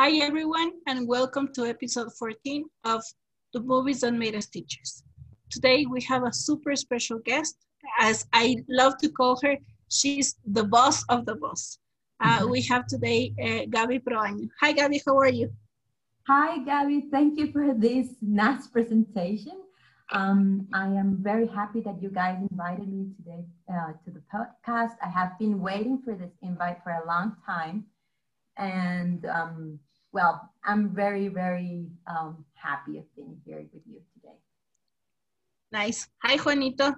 Hi everyone and welcome to episode 14 of The Movies That Made Us Teachers. Today we have a super special guest. As I love to call her, she's the boss of the boss. Uh, we have today uh, Gaby Proaño. Hi Gaby, how are you? Hi Gaby, thank you for this nice presentation. Um, I am very happy that you guys invited me today uh, to the podcast. I have been waiting for this invite for a long time. And um, well, I'm very, very um, happy of being here with you today. Nice. Hi, Juanito.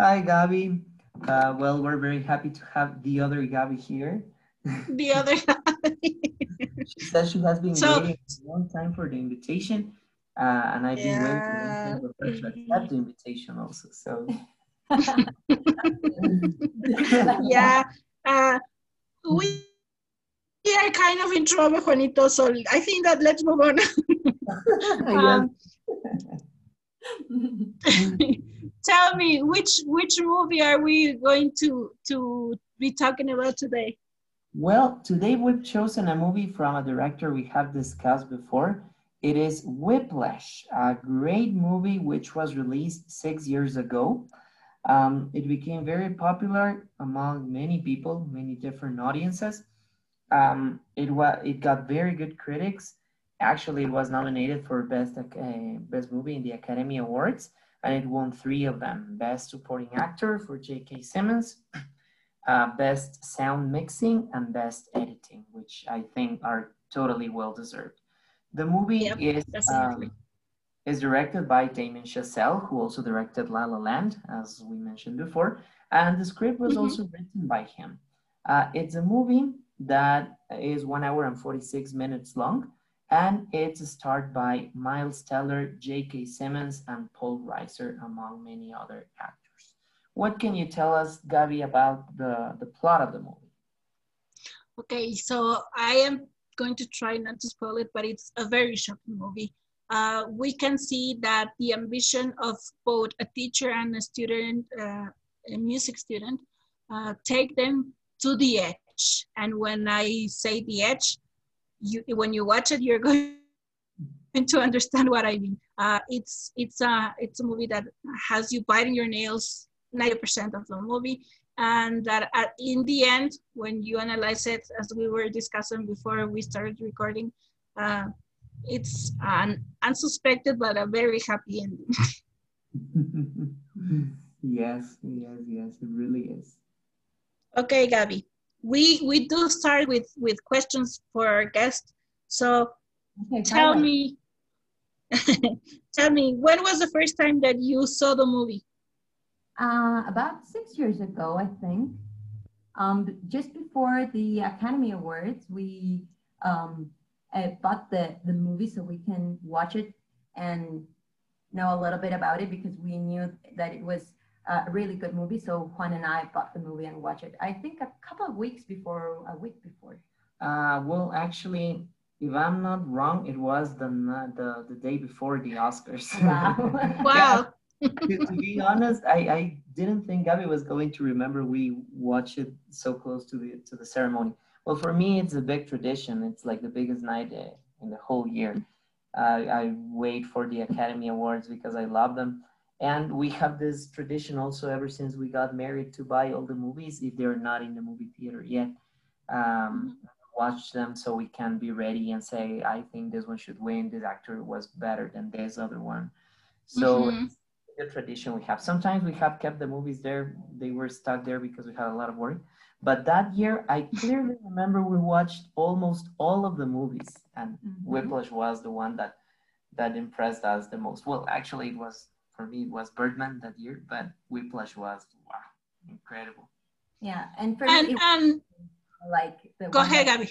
Hi, Gaby. Uh, well, we're very happy to have the other Gaby here. The other Gaby. she says she has been So- waiting a long time for the invitation, uh, and I've been waiting a long time for her to accept the invitation also. So, yeah. Uh, we we are kind of in trouble, Juanito, so I think that let's move on. Um, tell me, which which movie are we going to to be talking about today? Well, today we've chosen a movie from a director we have discussed before. It is Whiplash, a great movie which was released six years ago. Um, it became very popular among many people, many different audiences. Um, it was it got very good critics. Actually, it was nominated for best uh, best movie in the Academy Awards, and it won three of them: Best Supporting Actor for J.K. Simmons, uh, best sound mixing and best editing, which I think are totally well deserved. The movie Yep, is um, is directed by Damien Chazelle, who also directed La La Land, as we mentioned before, and the script was Mhm. also written by him. Uh, it's a movie that is one hour and 46 minutes long, and it's starred by Miles Teller, J.K. Simmons, and Paul Reiser, among many other actors. What can you tell us, Gabi, about the, the plot of the movie? Okay, so I am going to try not to spoil it, but it's a very shocking movie. Uh, we can see that the ambition of both a teacher and a student, uh, a music student, uh, take them to the edge. And when I say the edge, you when you watch it, you're going to understand what I mean. Uh, it's it's a it's a movie that has you biting your nails 90% of the movie and that at, in the end when you analyze it as we were discussing before we started recording uh, it's an unsuspected but a very happy ending yes, yes, yes, it really is. okay gabby we we do start with with questions for our guests. so Okay, tell me tell me when was the first time that you saw the movie Uh, about six years ago, I think. Um, just before the Academy Awards, we um, bought the, the movie so we can watch it and know a little bit about it because we knew that it was a really good movie. So Juan and I bought the movie and watched it. I think a couple of weeks before, a week before. Uh, well, actually, if I'm not wrong, it was the the, the day before the Oscars. Wow. wow to, to be honest, I, I didn't think Gabby was going to remember we watched it so close to the to the ceremony. Well, for me, it's a big tradition. It's like the biggest night uh, in the whole year. Uh, I wait for the Academy Awards because I love them. And we have this tradition also ever since we got married to buy all the movies if they're not in the movie theater yet. Um, watch them so we can be ready and say, I think this one should win. This actor was better than this other one. So Mhm. it's a tradition we have. Sometimes we have kept the movies there. They were stuck there because we had a lot of work. But that year, I clearly remember we watched almost all of the movies, and Mhm. Whiplash was the one that that impressed us the most. Well, actually, it was for me it was Birdman that year, but Whiplash was wow, incredible. Yeah, and for and me, it and was like the go ahead that- gabby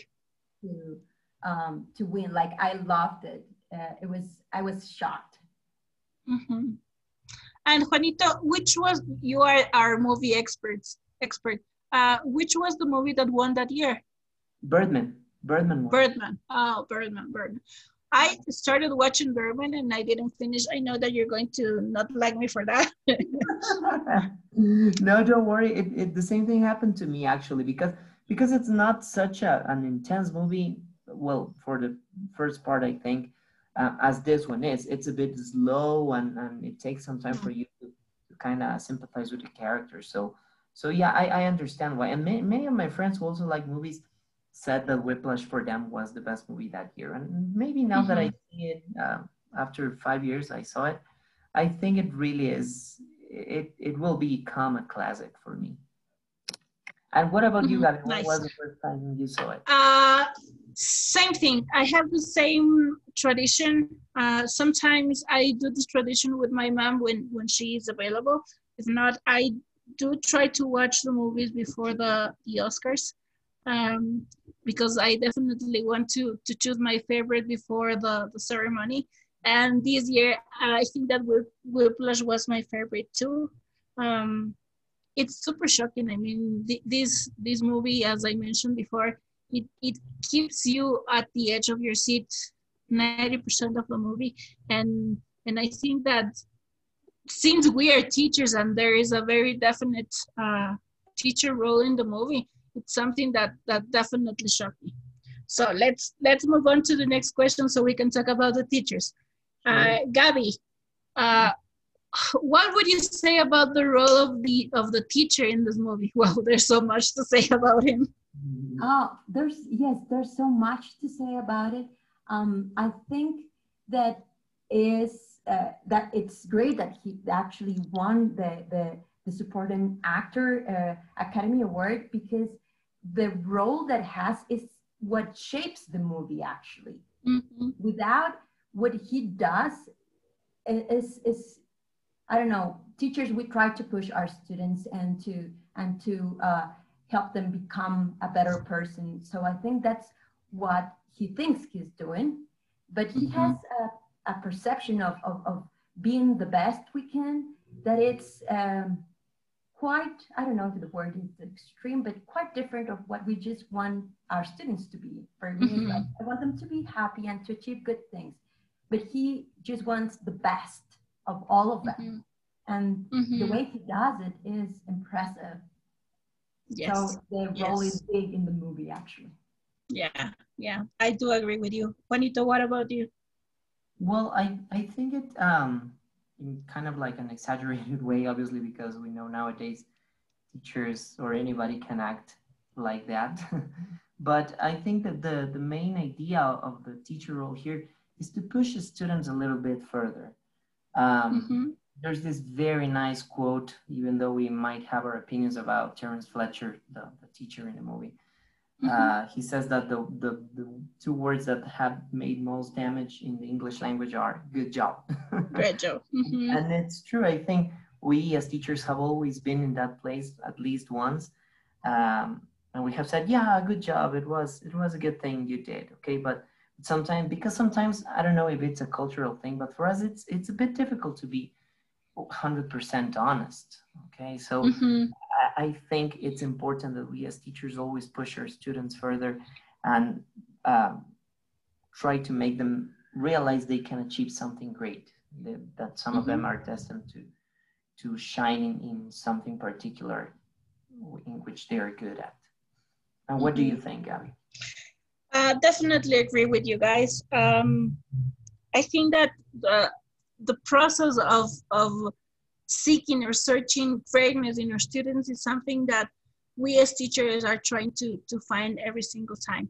to um, to win. Like I loved it. Uh, it was I was shocked. Mhm. And Juanito, which was you are our movie experts expert? Uh, which was the movie that won that year? Birdman, Birdman. won. Birdman. Oh, Birdman, Birdman. I started watching Birdman and I didn't finish. I know that you're going to not like me for that. no, don't worry. It, it the same thing happened to me actually because because it's not such a, an intense movie. well, for the first part, I think, uh, as this one is, it's a bit slow and, and it takes some time for you to, to kind of sympathize with the character. So, so yeah, I, I understand why. And many, many of my friends who also like movies said that Whiplash for them was the best movie that year. And maybe now mm-hmm. that I mm-hmm. see it uh, after five years, I saw it, I think it really is, it, it will become a classic for me. And what about mm-hmm. you, Gabby? Nice. When was the first time you saw it? Uh, same thing. I have the same tradition. Uh, sometimes I do this tradition with my mom when when she is available. If not, I do try to watch the movies before the the Oscars, um, because I definitely want to to choose my favorite before the the ceremony. And this year, I think that Whiplash was my favorite too. Um, it's super shocking. I mean, th- this this movie, as I mentioned before, it, it keeps you at the edge of your seat 90% of the movie and and i think that since we are teachers and there is a very definite uh, teacher role in the movie it's something that that definitely shocked me. So let's let's move on to the next question so we can talk about the teachers. Uh, gabby uh, what would you say about the role of the of the teacher in this movie? Well there's so much to say about him. Oh, there's yes, there's so much to say about it. Um, I think that is uh, that it's great that he actually won the the, the supporting actor uh, Academy Award because the role that has is what shapes the movie actually. Mm-hmm. Without what he does is is I don't know. Teachers, we try to push our students and to and to uh, help them become a better person. So I think that's what he thinks he's doing, but he mm-hmm. has a, a perception of, of, of, being the best we can, that it's um, quite, I don't know if the word is extreme, but quite different of what we just want our students to be. For me, mm-hmm. like, I want them to be happy and to achieve good things, but he just wants the best of all of them. Mm-hmm. And the mm-hmm. way he does it is impressive Yes. So the role yes. is big in the movie, actually. Yeah, yeah, I do agree with you. Juanito, what about you? Well, I, I think it um in kind of like an exaggerated way, obviously, because we know nowadays teachers or anybody can act like that. but I think that the, the main idea of the teacher role here is to push the students a little bit further. Um, mm-hmm there's this very nice quote, even though we might have our opinions about Terrence Fletcher, the, the teacher in the movie. Mm-hmm. Uh, he says that the, the, the, two words that have made most damage in the English language are good job. Great job. Mm-hmm. And it's true. I think we as teachers have always been in that place at least once. Um, and we have said, yeah, good job. It was, it was a good thing you did. Okay. But sometimes, because sometimes, I don't know if it's a cultural thing, but for us, it's, it's a bit difficult to be 100% honest okay so mm-hmm. I, think it's important that we as teachers always push our students further and um, try to make them realize they can achieve something great that, that some mm-hmm. of them mm-hmm. are destined to to shine in something particular in which they are good at and what mm-hmm. do you think gabby uh, definitely agree with you guys um, i think that the the process of, of seeking or searching greatness in our students is something that we as teachers are trying to, to find every single time.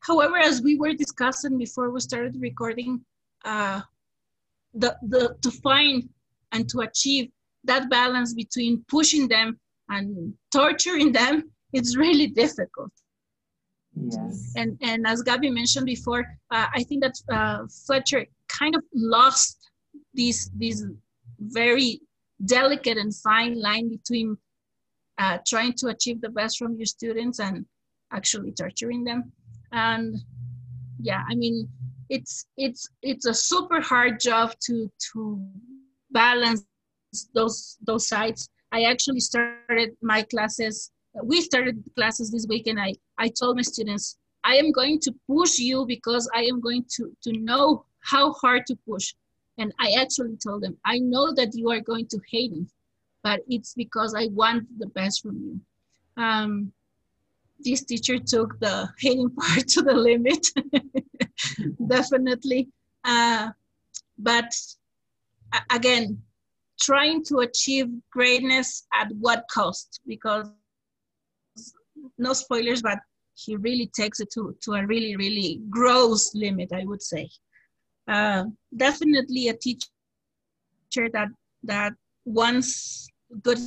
However, as we were discussing before we started recording, uh, the, the, to find and to achieve that balance between pushing them and torturing them, it's really difficult. Yes. And, and as Gabby mentioned before, uh, I think that uh, Fletcher kind of lost this this very delicate and fine line between uh, trying to achieve the best from your students and actually torturing them. And yeah i mean it's it's it's a super hard job to to balance those those sides. I actually started my classes we started classes this week and i i told my students i am going to push you because i am going to to know how hard to push and I actually told them, I know that you are going to hate me, but it's because I want the best from you. Um, this teacher took the hating part to the limit, definitely. Uh, but again, trying to achieve greatness at what cost? Because no spoilers, but he really takes it to, to a really, really gross limit, I would say. Uh, definitely a teacher that that wants good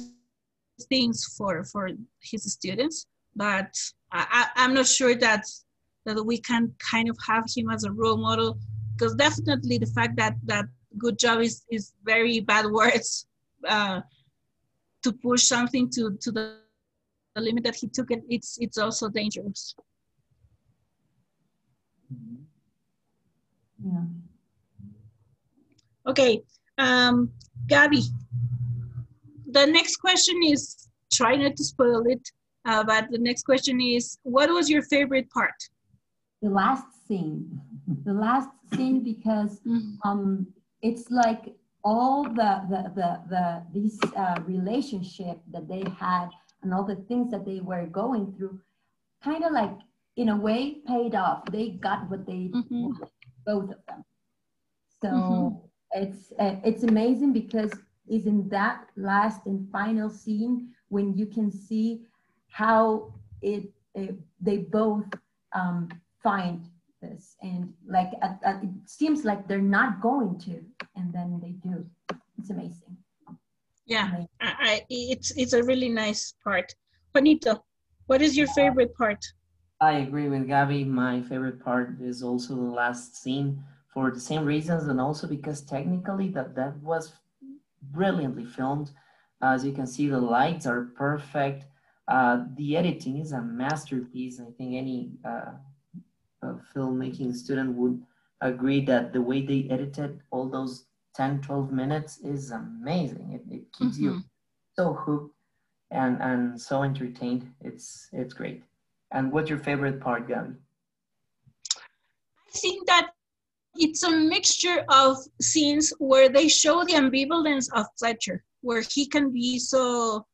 things for for his students, but I, I'm not sure that that we can kind of have him as a role model because definitely the fact that that good job is is very bad words uh, to push something to to the, the limit that he took it it's it's also dangerous Yeah. Okay um gabby the next question is try not to spoil it uh, but the next question is what was your favorite part The last scene. The last scene because Mhm. um it's like all the the the, the this uh, relationship that they had and all the things that they were going through kind of like in a way paid off they got what they Mhm. wanted, both of them so Mhm. It's uh, it's amazing because is in that last and final scene when you can see how it, it they both um, find this and like at, at, it seems like they're not going to and then they do. It's amazing. Yeah Amazing. I, I, it's it's a really nice part. Juanito what is your favorite part? I agree with Gabby. My favorite part is also the last scene for the same reasons, and also because technically that that was brilliantly filmed. As you can see, the lights are perfect. Uh, the editing is a masterpiece. I think any uh, uh, filmmaking student would agree that the way they edited all those 10, 12 minutes is amazing. It, it keeps you so hooked and, and so entertained. It's it's great. And what's your favorite part, Gabby? I think that it's a mixture of scenes where they show the ambivalence of Fletcher, where he can be so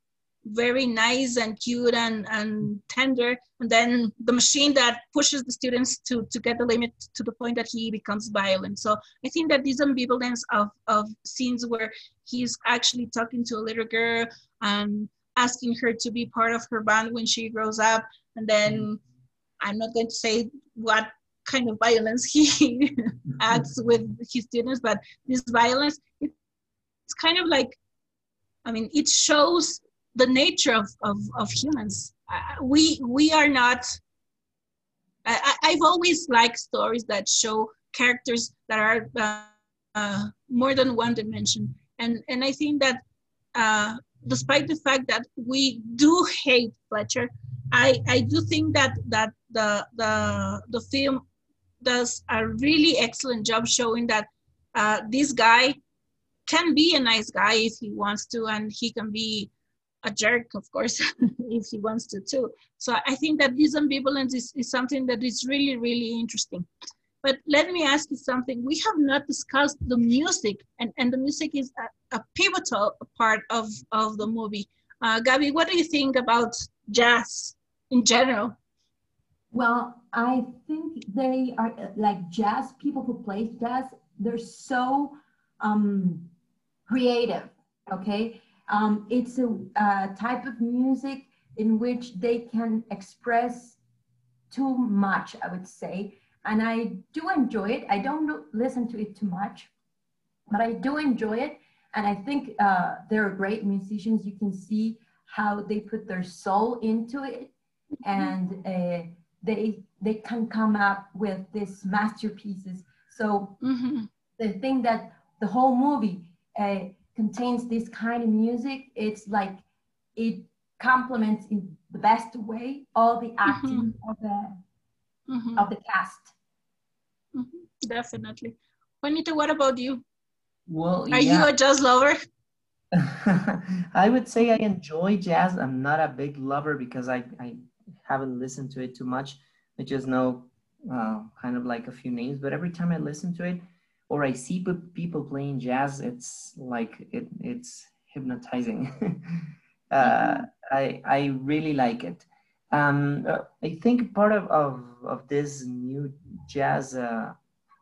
very nice and cute and, and tender, and then the machine that pushes the students to, to get the limit to the point that he becomes violent. So I think that this ambivalence of, of scenes where he's actually talking to a little girl and asking her to be part of her band when she grows up, and then mm. I'm not going to say what kind of violence he acts with his students, but this violence, it, it's kind of like, I mean, it shows the nature of, of, of humans. Uh, we, we are not, I, I- I've always liked stories that show characters that are uh, uh, more than one dimension. And, and I think that uh, despite the fact that we do hate Fletcher, I, I do think that, that the, the, the film does a really excellent job showing that uh, this guy can be a nice guy if he wants to, and he can be a jerk, of course, if he wants to too. So I think that this ambivalence is, is something that is really, really interesting. But let me ask you something. We have not discussed the music, and, and the music is a, a pivotal part of, of the movie. Uh, Gabby, what do you think about jazz in general? Well, I think they are like jazz people who play jazz. They're so um, creative. Okay, um, it's a uh, type of music in which they can express too much. I would say, and I do enjoy it. I don't listen to it too much, but I do enjoy it. And I think uh, they're great musicians. You can see how they put their soul into it, and. Uh, they they can come up with these masterpieces. So Mm-hmm. the thing that the whole movie uh, contains this kind of music, it's like it complements in the best way all the acting of the Mm-hmm. of the cast. Definitely. Juanito, what about you? Well, Are yeah. you a jazz lover? I would say I enjoy jazz. I'm not a big lover because I, I haven't listened to it too much. I just know uh, kind of like a few names, but every time I listen to it or I see pe- people playing jazz, it's like it, it's hypnotizing. uh, I, I really like it. Um, I think part of, of, of this new jazz uh,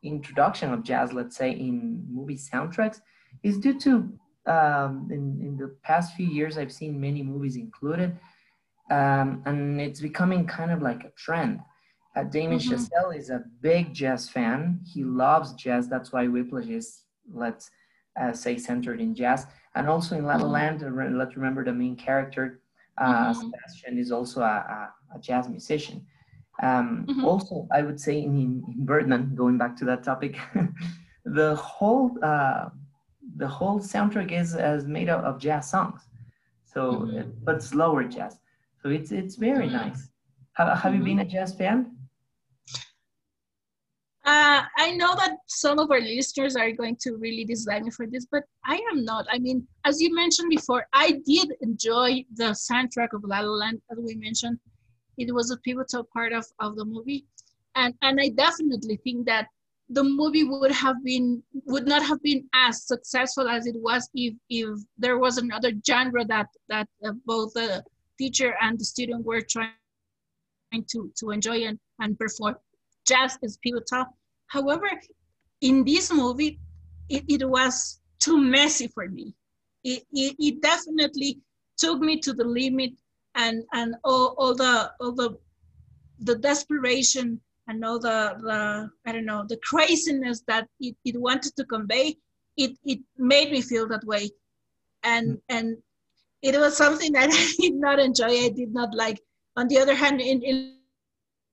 introduction of jazz, let's say, in movie soundtracks is due to um, in, in the past few years, I've seen many movies included, um, and it's becoming kind of like a trend. Uh, Damien mm-hmm. Chazelle is a big jazz fan. He loves jazz. That's why Whiplash is, let's uh, say, centered in jazz. And also in La La mm-hmm. Land, let's remember the main character, uh, mm-hmm. Sebastian, is also a, a, a jazz musician. Um, mm-hmm. Also, I would say in, in, Birdman, going back to that topic, the whole uh, the whole soundtrack is, is made of, of jazz songs, so mm-hmm. but slower jazz. So it's it's very mm-hmm. nice. Have, have you been a jazz fan? Uh, I know that some of our listeners are going to really dislike me for this, but I am not. I mean, as you mentioned before, I did enjoy the soundtrack of La La Land, as we mentioned. It was a pivotal part of, of the movie. And, and I definitely think that the movie would have been would not have been as successful as it was if if there was another genre that that uh, both the teacher and the student were trying to to enjoy and, and perform jazz is pivotal. However, in this movie, it, it was too messy for me. It, it, it definitely took me to the limit and, and all, all the all the the desperation and all the, the I don't know the craziness that it, it wanted to convey, it it made me feel that way. And mm. and it was something that I did not enjoy, I did not like. On the other hand, in, in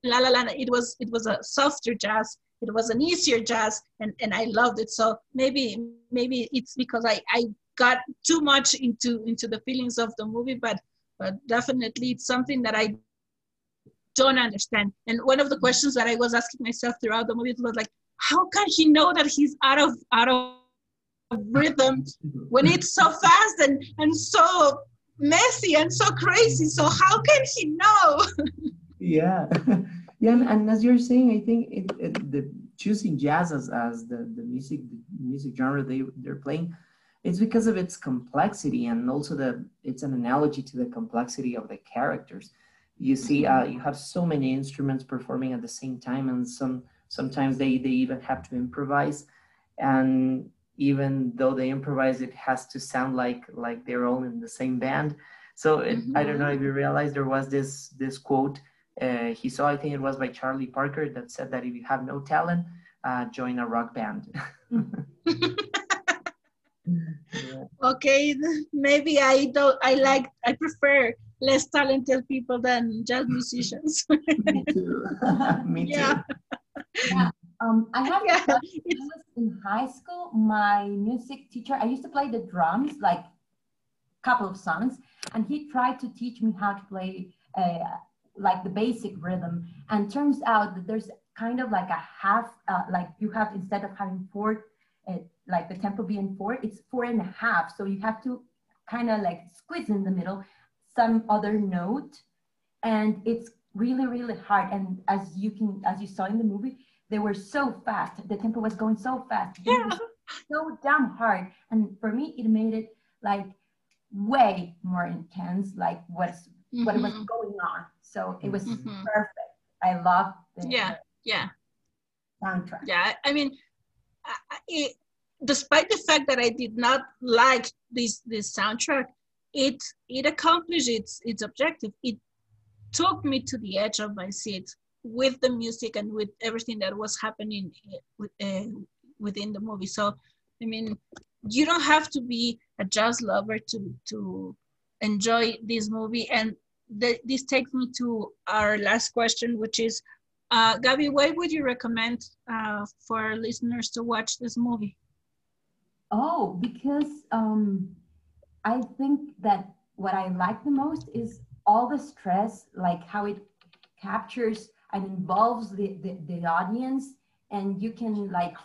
La La Land, it was it was a softer jazz. It was an easier jazz, and, and I loved it. So maybe maybe it's because I, I got too much into into the feelings of the movie, but but definitely it's something that I don't understand. And one of the questions that I was asking myself throughout the movie was like, how can he know that he's out of out of rhythm when it's so fast and and so messy and so crazy? So how can he know? yeah yeah and, and, as you're saying i think it, it, the choosing jazz as, as the, the music the music genre they, they're playing it's because of its complexity and also the it's an analogy to the complexity of the characters you see uh, you have so many instruments performing at the same time and some sometimes they they even have to improvise and even though they improvise it has to sound like like they're all in the same band so it, mm-hmm. i don't know if you realize there was this this quote uh, he saw, I think it was by Charlie Parker, that said that if you have no talent, uh, join a rock band. yeah. Okay, maybe I don't. I like. I prefer less talented people than jazz musicians. Me too. Me yeah. Yeah. Um, I have yeah. in high school. My music teacher. I used to play the drums, like a couple of songs, and he tried to teach me how to play. Uh, like the basic rhythm. And turns out that there's kind of like a half, uh, like you have instead of having four, uh, like the tempo being four, it's four and a half. So you have to kind of like squeeze in the middle some other note. And it's really, really hard. And as you can, as you saw in the movie, they were so fast. The tempo was going so fast. Yeah. So damn hard. And for me, it made it like way more intense, like what's mm-hmm. what was going on. So it was mm-hmm. perfect. I love the yeah yeah soundtrack. Yeah, I mean, it, despite the fact that I did not like this this soundtrack, it it accomplished its its objective. It took me to the edge of my seat with the music and with everything that was happening uh, within the movie. So, I mean, you don't have to be a jazz lover to to enjoy this movie. And th this takes me to our last question, which is, uh, Gabby, why would you recommend uh, for listeners to watch this movie? Oh, because um, I think that what I like the most is all the stress, like how it captures and involves the, the, the audience and you can like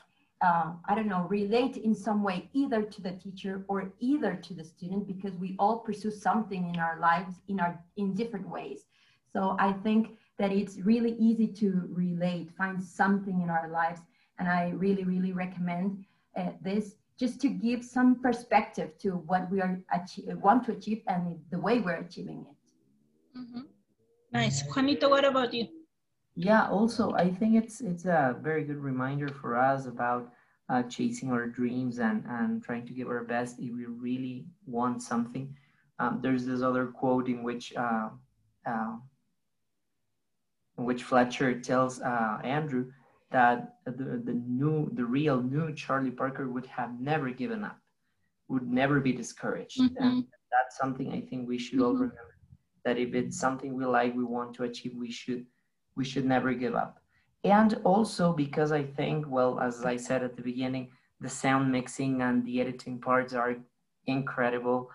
uh, I don't know, relate in some way either to the teacher or either to the student because we all pursue something in our lives in our in different ways. So I think that it's really easy to relate, find something in our lives, and I really, really recommend uh, this just to give some perspective to what we are want to achieve and the way we're achieving it. Mm-hmm. Nice. Juanito, what about you? Yeah, also, I think it's it's a very good reminder for us about uh, chasing our dreams and, and trying to give our best if we really want something. Um, there's this other quote in which uh, uh, in which Fletcher tells uh, Andrew that the, the new the real new Charlie Parker would have never given up, would never be discouraged. Mhm. And that's something I think we should all Mhm. remember. That if it's something we like, we want to achieve, we should we should never give up. And also because I think, well, as I said at the beginning, the sound mixing and the editing parts are incredible.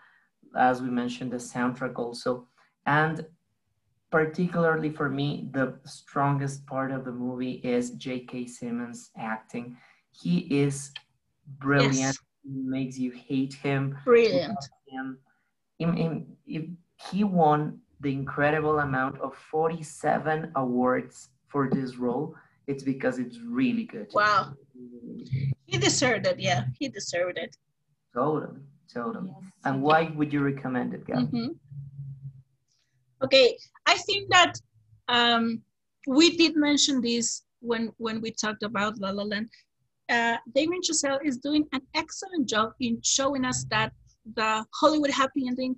As we mentioned, the soundtrack also. And particularly for me, the strongest part of the movie is J.K. Simmons acting. He is brilliant. Yes. He makes you hate him. Brilliant. him. In, if he won the incredible amount of 47 awards for this role, it's because it's really good. Wow. He deserved it. Yeah, he deserved it. Totally, totally. Yes. And why would you recommend it, Gab? Mhm. Okay, I think that um, we did mention this when when we talked about La La Land. Uh, Damien Chazelle is doing an excellent job in showing us that the Hollywood happy ending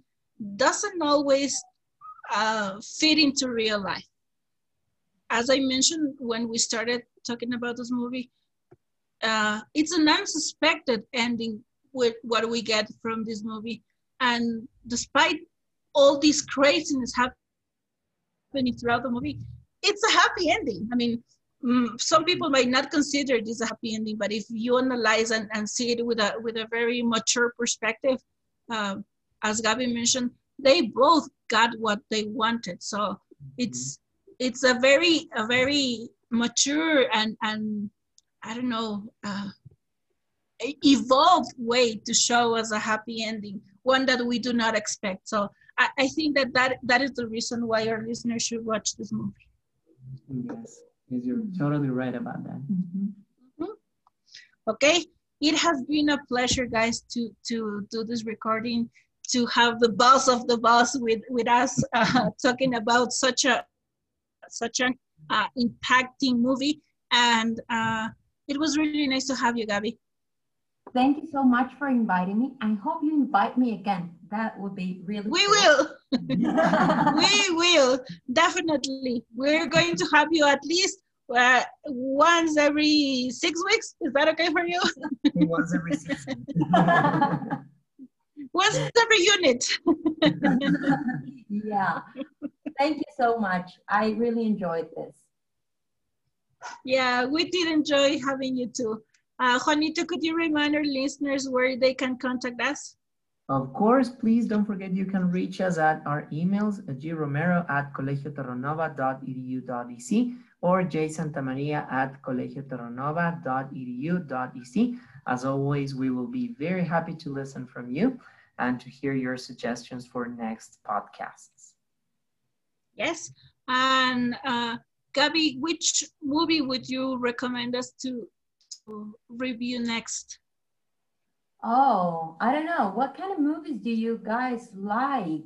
doesn't always uh, fit into real life. As I mentioned when we started talking about this movie, uh, it's an unsuspected ending with what we get from this movie. And despite all this craziness happening throughout the movie, it's a happy ending. I mean, mm, some people might not consider this a happy ending, but if you analyze and, and see it with a with a very mature perspective, uh, as Gabby mentioned, they both got what they wanted. So it's it's a very a very mature and and I don't know uh, evolved way to show us a happy ending, one that we do not expect. So I, I think that, that that is the reason why our listeners should watch this movie. Yes, you're totally right about that. Mhm. Okay, it has been a pleasure, guys, to to do this recording, to have the boss of the boss with with us uh, talking about such a such an uh, impacting movie, and uh, it was really nice to have you, Gabby. Thank you so much for inviting me. I hope you invite me again. That would be really We cool. will. we will definitely we're going to have you at least uh, once every six weeks is that okay for you Once every season. Once every unit yeah. Thank you so much. I really enjoyed this. yeah we did enjoy having you too uh, juanito could you remind our listeners where they can contact us Of course, please don't forget you can reach us at our emails, gromero at colegioterranova.edu.ec or jsantamaria at colegioterranova.edu.ec. As always, we will be very happy to listen from you and to hear your suggestions for next podcasts. yes and uh, gabby which movie would you recommend us to, to review next Oh, I don't know. What kind of movies do you guys like?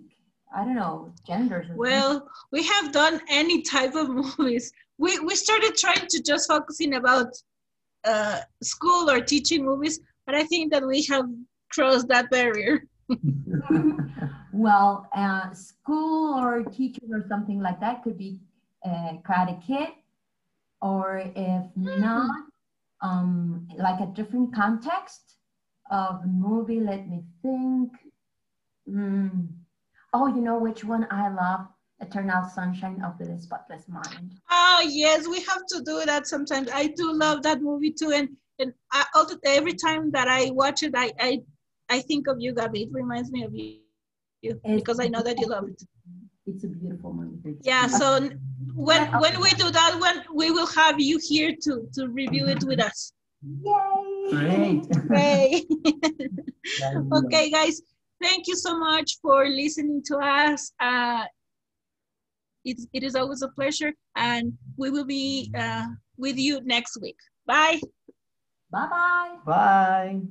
I don't know, genders. or Well, we have done any type of movies. We we started trying to just focusing about uh, school or teaching movies, but I think that we have crossed that barrier. well, uh, school or teacher or something like that could be uh, Karate Kid, or if not, um, like a different context of movie. Let me think. Mm. Oh, you know which one I love? Eternal Sunshine of the Spotless Mind. Oh yes, we have to do that sometimes. I do love that movie too, and and I, all the, every time that I watch it, I I I think of you, Gabby. It reminds me of you, you because I know that you love it. It's a beautiful movie. Yeah. So when when we do that one, we will have you here to to review it with us. Yay! Great. Great. Okay, guys. Thank you so much for listening to us. Uh, it, it is always a pleasure, and we will be uh, with you next week. Bye. Bye bye. Bye.